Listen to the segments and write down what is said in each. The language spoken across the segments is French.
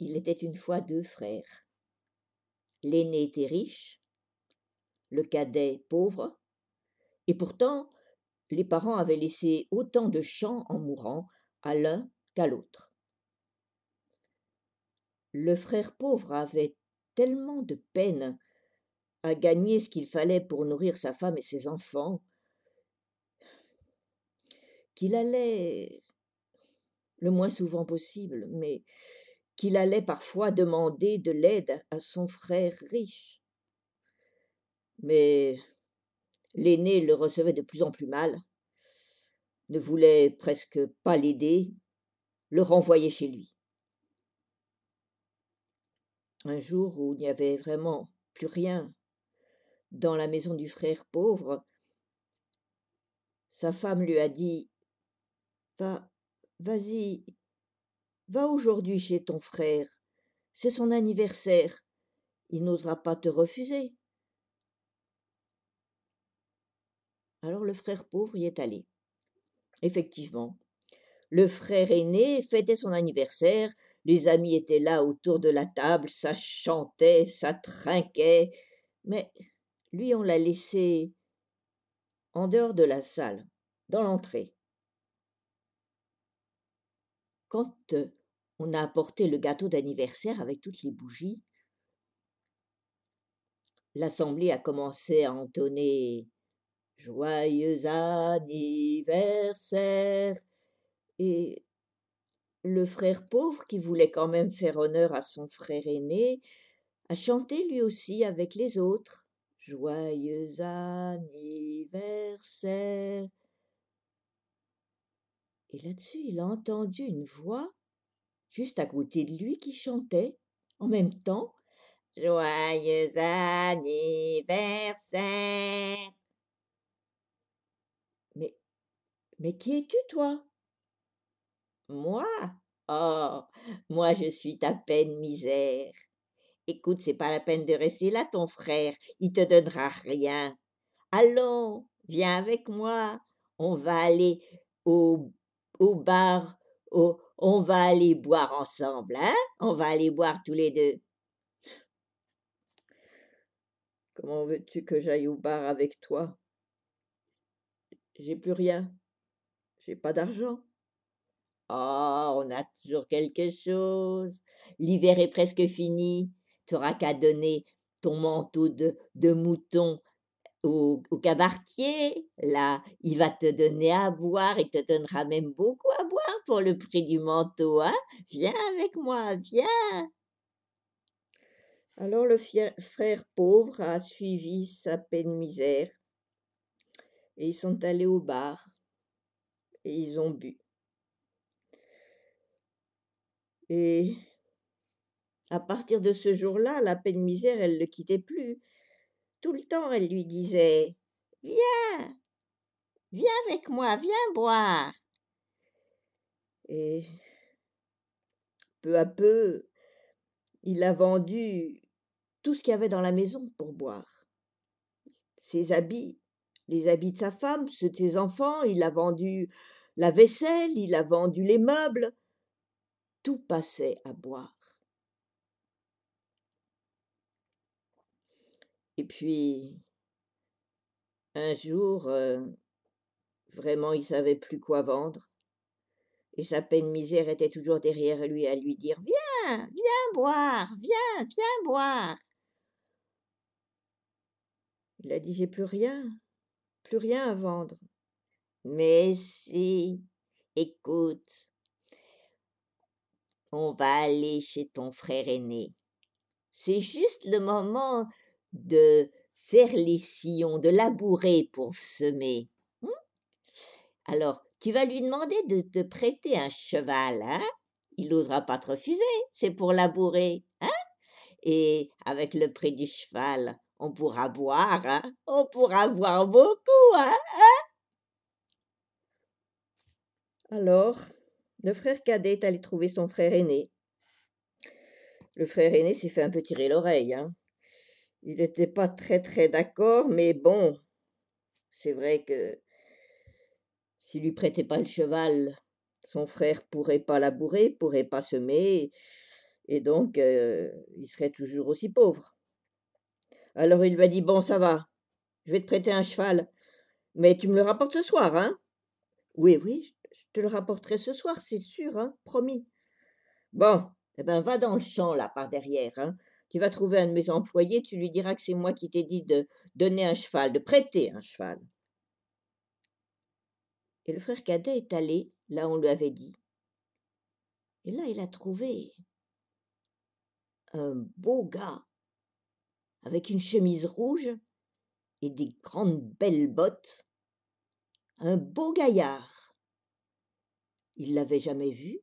Il était une fois deux frères. L'aîné était riche, le cadet pauvre, et pourtant les parents avaient laissé autant de champs en mourant à l'un qu'à l'autre. Le frère pauvre avait tellement de peine à gagner ce qu'il fallait pour nourrir sa femme et ses enfants qu'il allait, le moins souvent possible, mais qu'il allait parfois demander de l'aide à son frère riche. Mais l'aîné le recevait de plus en plus mal, ne voulait presque pas l'aider, le renvoyait chez lui. Un jour où il n'y avait vraiment plus rien dans la maison du frère pauvre, sa femme lui a dit Va, vas-y, Va aujourd'hui chez ton frère. C'est son anniversaire. Il n'osera pas te refuser. Alors le frère pauvre y est allé. Effectivement, le frère aîné fêtait son anniversaire, les amis étaient là autour de la table, ça chantait, ça trinquait, mais lui on l'a laissé en dehors de la salle, dans l'entrée. Quand on a apporté le gâteau d'anniversaire avec toutes les bougies. L'assemblée a commencé à entonner Joyeux anniversaire. Et le frère pauvre, qui voulait quand même faire honneur à son frère aîné, a chanté lui aussi avec les autres. Joyeux anniversaire. Et là-dessus, il a entendu une voix juste à côté de lui qui chantait en même temps Joyeux anniversaire. Mais, mais qui es-tu, toi? Moi? Oh, moi je suis ta peine misère. Écoute, c'est pas la peine de rester là, ton frère, il te donnera rien. Allons, viens avec moi, on va aller au, au bar, au, on va aller boire ensemble, hein? On va aller boire tous les deux. Comment veux-tu que j'aille au bar avec toi? J'ai plus rien. J'ai pas d'argent. Oh, on a toujours quelque chose. L'hiver est presque fini. Tu n'auras qu'à donner ton manteau de, mouton au, au cabaretier, là, il va te donner à boire, il te donnera même beaucoup le prix du manteau, hein? Viens avec moi, viens Alors le frère pauvre a suivi sa peine misère, et ils sont allés au bar, et ils ont bu. Et à partir de ce jour-là, la peine misère, elle ne le quittait plus. Tout le temps, elle lui disait Viens, viens avec moi, viens boire. Et peu à peu, il a vendu tout ce qu'il y avait dans la maison pour boire. Ses habits, les habits de sa femme, ceux de ses enfants, il a vendu la vaisselle, il a vendu les meubles. Tout passait à boire. Et puis, un jour, euh, vraiment, il savait plus quoi vendre. Sa peine misère était toujours derrière lui à lui dire Viens, viens boire, viens, viens boire. Il a dit J'ai plus rien, plus rien à vendre. Mais si, écoute, on va aller chez ton frère aîné. C'est juste le moment de faire les sillons, de labourer pour semer. Hein? Alors, tu vas lui demander de te prêter un cheval, hein? Il n'osera pas te refuser, c'est pour labourer, hein? Et avec le prix du cheval, on pourra boire, hein? On pourra boire beaucoup, hein, hein? Alors, le frère cadet est allé trouver son frère aîné. Le frère aîné s'est fait un peu tirer l'oreille, hein. Il n'était pas très très d'accord, mais bon, c'est vrai que s'il lui prêtait pas le cheval, son frère pourrait pas labourer, pourrait pas semer, et donc il serait toujours aussi pauvre. Alors il lui a dit Bon, ça va, je vais te prêter un cheval, mais tu me le rapportes ce soir, hein? Oui, oui, je te le rapporterai ce soir, c'est sûr, hein, promis. Bon, eh ben va dans le champ là par derrière, hein. Tu vas trouver un de mes employés, tu lui diras que c'est moi qui t'ai dit de donner un cheval, de prêter un cheval. Et le frère cadet est allé là on lui avait dit. Et là, il a trouvé un beau gars avec une chemise rouge et des grandes belles bottes, un beau gaillard. Il l'avait jamais vu.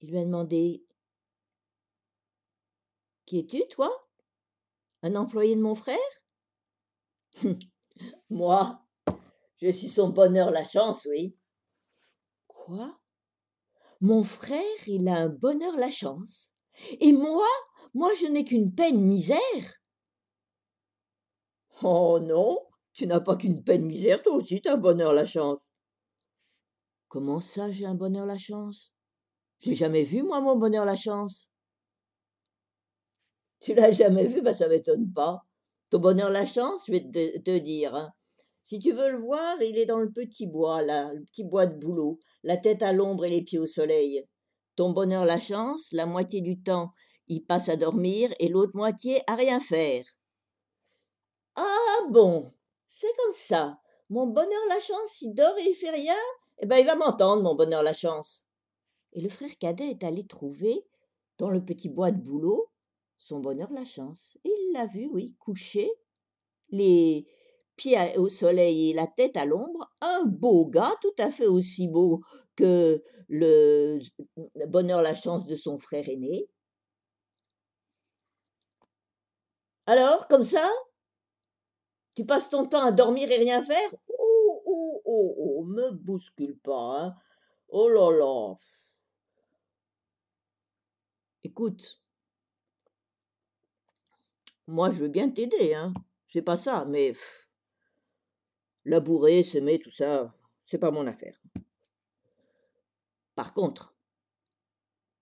Il lui a demandé Qui es-tu, toi? Un employé de mon frère? Moi, je suis son bonheur, la chance, oui. Quoi? Mon frère, il a un bonheur, la chance. Et moi, moi, je n'ai qu'une peine misère. Oh non, tu n'as pas qu'une peine misère, toi aussi, tu as un bonheur, la chance. Comment ça, j'ai un bonheur, la chance? J'ai jamais vu, moi, mon bonheur, la chance. Tu l'as jamais vu, ben ça m'étonne pas. Ton bonheur, la chance, je vais te, te dire. Hein. Si tu veux le voir, il est dans le petit bois, là, le petit bois de boulot, la tête à l'ombre et les pieds au soleil. Ton bonheur, la chance, la moitié du temps, il passe à dormir et l'autre moitié à rien faire. Ah bon, c'est comme ça. Mon bonheur, la chance, il dort et il fait rien, eh ben il va m'entendre, mon bonheur, la chance. Et le frère cadet est allé trouver, dans le petit bois de boulot, son bonheur, la chance. Et il l'a vu, oui, couché, les pieds au soleil et la tête à l'ombre, un beau gars, tout à fait aussi beau que le bonheur, la chance de son frère aîné. Alors, comme ça Tu passes ton temps à dormir et rien faire? Oh, oh, oh, oh, me bouscule pas, hein. Oh là là. Écoute, moi je veux bien t'aider, hein, c'est pas ça, mais labourer, semer, tout ça, c'est pas mon affaire. Par contre,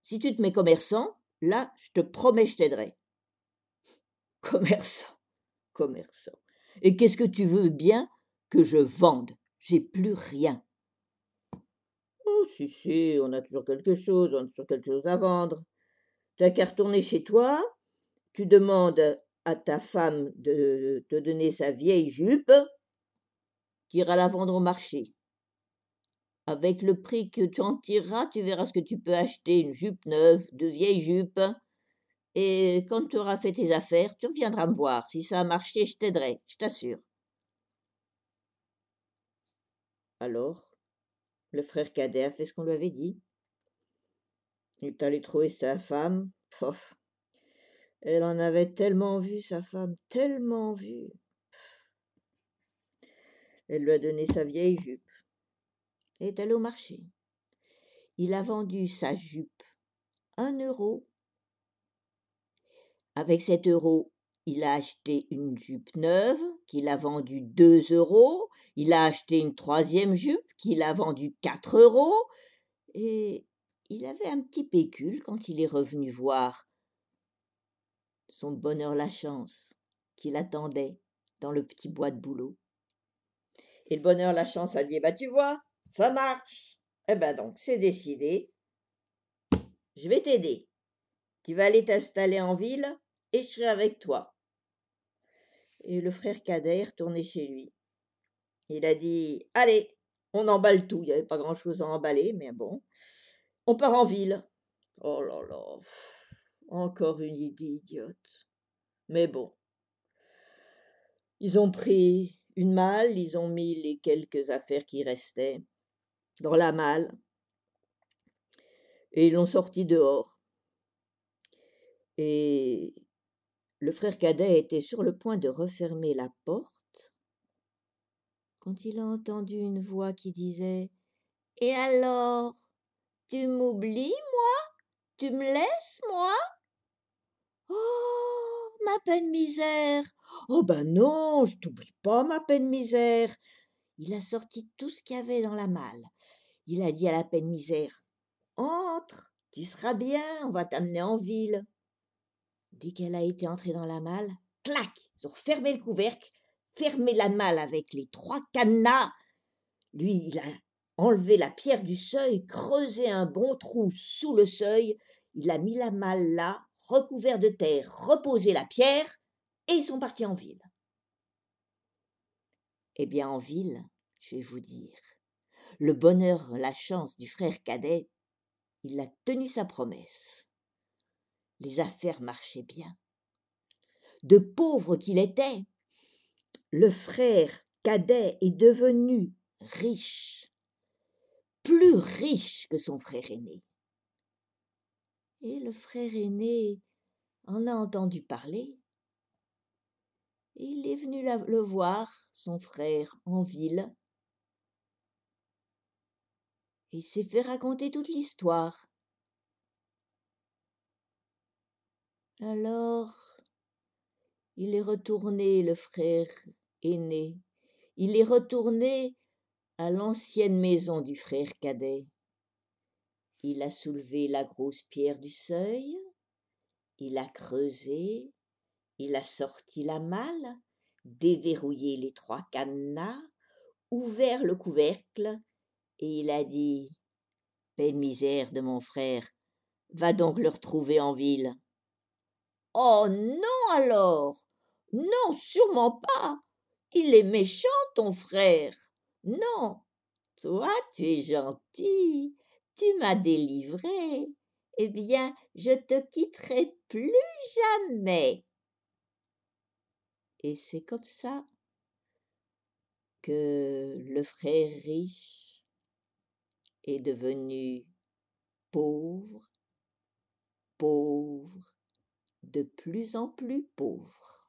si tu te mets commerçant, là, je te promets, je t'aiderai. Commerçant, commerçant. Et qu'est-ce que tu veux bien que je vende? J'ai plus rien. Oh, si, si, on a toujours quelque chose, on a toujours quelque chose à vendre. Tu as qu'à retourner chez toi, tu demandes à ta femme de te donner sa vieille jupe, tu iras la vendre au marché. Avec le prix que tu en tireras, tu verras ce que tu peux acheter, une jupe neuve, de vieilles jupes. Et quand tu auras fait tes affaires, tu reviendras me voir. Si ça a marché, je t'aiderai, je t'assure. Alors, le frère cadet a fait ce qu'on lui avait dit. Il est allé trouver sa femme. Pof. Elle en avait tellement vu, sa femme, tellement vu. Elle lui a donné sa vieille jupe est allé au marché. Il a vendu sa jupe un euro. Avec cet euro, il a acheté une jupe neuve qu'il a vendue deux euros. Il a acheté une troisième jupe qu'il a vendue quatre euros. Et il avait un petit pécule quand il est revenu voir son bonheur la chance qu'il attendait dans le petit bois de boulot. Et le bonheur la chance a dit Bah, tu vois, ça marche. Eh ben donc, c'est décidé. Je vais t'aider. Tu vas aller t'installer en ville et je serai avec toi. Et le frère cadet est retourné chez lui. Il a dit Allez, on emballe tout. Il n'y avait pas grand chose à emballer, mais bon. On part en ville. Oh là là. Encore une idée idiote. Mais bon. Ils ont pris une malle, ils ont mis les quelques affaires qui restaient dans la malle, et ils l'ont sorti dehors. Et le frère cadet était sur le point de refermer la porte quand il a entendu une voix qui disait Et alors Tu m'oublies, moi? Tu me laisses, moi? Oh, ma peine misère Oh ben non, je t'oublie pas, ma peine misère Il a sorti tout ce qu'il y avait dans la malle il a dit à la peine misère Entre, Tu seras bien, on va t'amener en ville. Dès qu'elle a été entrée dans la malle, clac, ils ont refermé le couvercle, fermé la malle avec les trois cadenas. Lui, il a enlevé la pierre du seuil, creusé un bon trou sous le seuil, il a mis la malle là, recouvert de terre, reposé la pierre, et ils sont partis en ville. Eh bien, en ville, je vais vous dire, le bonheur, la chance du frère cadet, il a tenu sa promesse. Les affaires marchaient bien. De pauvre qu'il était, le frère cadet est devenu riche, plus riche que son frère aîné. Et le frère aîné en a entendu parler. Il est venu le voir, son frère, en ville, il s'est fait raconter toute l'histoire. Alors, il est retourné, le frère aîné, il est retourné à l'ancienne maison du frère cadet. Il a soulevé la grosse pierre du seuil, il a creusé, il a sorti la malle, déverrouillé les trois cadenas, ouvert le couvercle et il a dit Peine misère de mon frère, va donc le retrouver en ville. Oh non alors! Non, sûrement pas! Il est méchant, ton frère! Non! Toi, tu es gentil, tu m'as délivré. Eh bien, je te quitterai plus jamais. Et c'est comme ça que le frère riche est devenu pauvre, pauvre, de plus en plus pauvre.